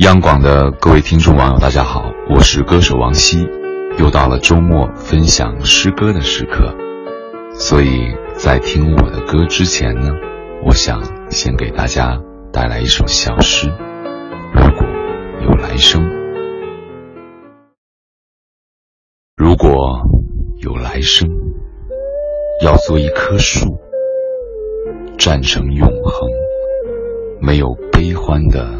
央广的各位听众网友，大家好，我是歌手王希，又到了周末分享诗歌的时刻，所以在听我的歌之前呢，我想先给大家带来一首小诗。如果有来生，如果有来生，要做一棵树，站成永恒，没有悲欢的。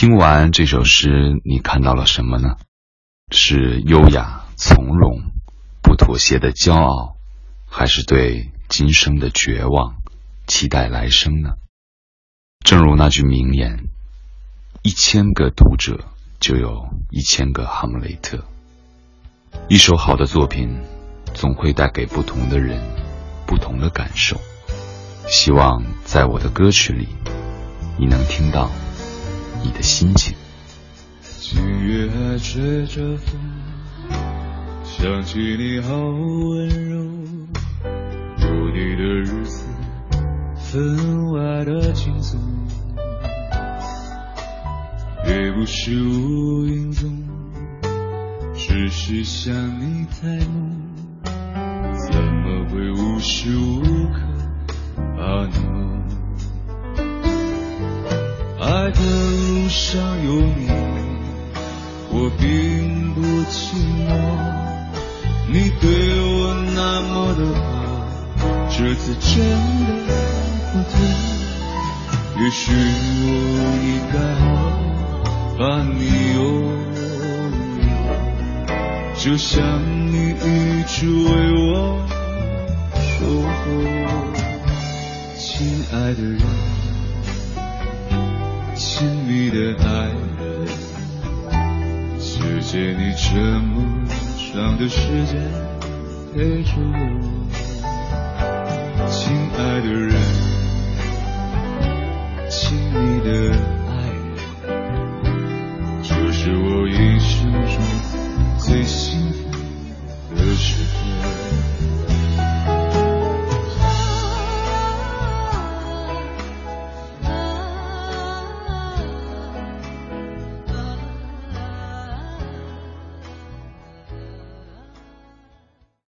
听完这首诗，你看到了什么呢？是优雅从容、不妥协的骄傲，还是对今生的绝望、期待来生呢？正如那句名言：“一千个读者，就有一千个哈姆雷特。”一首好的作品，总会带给不同的人不同的感受。希望在我的歌曲里，你能听到。你的心情。今夜还吹着风，想起你好温柔，有你的日子分外的轻松，也不是无影踪，只是想你太浓，怎么会无时无刻把诺？爱的路上有你，我并不寂寞。你对我那么的好，这次真的不对。也许我应该好把你拥有，就像你一直为我守候，亲爱的人。亲密的爱人谢谢你这么长的时间陪着我。亲爱的人亲密的爱人这是我一生中最幸福。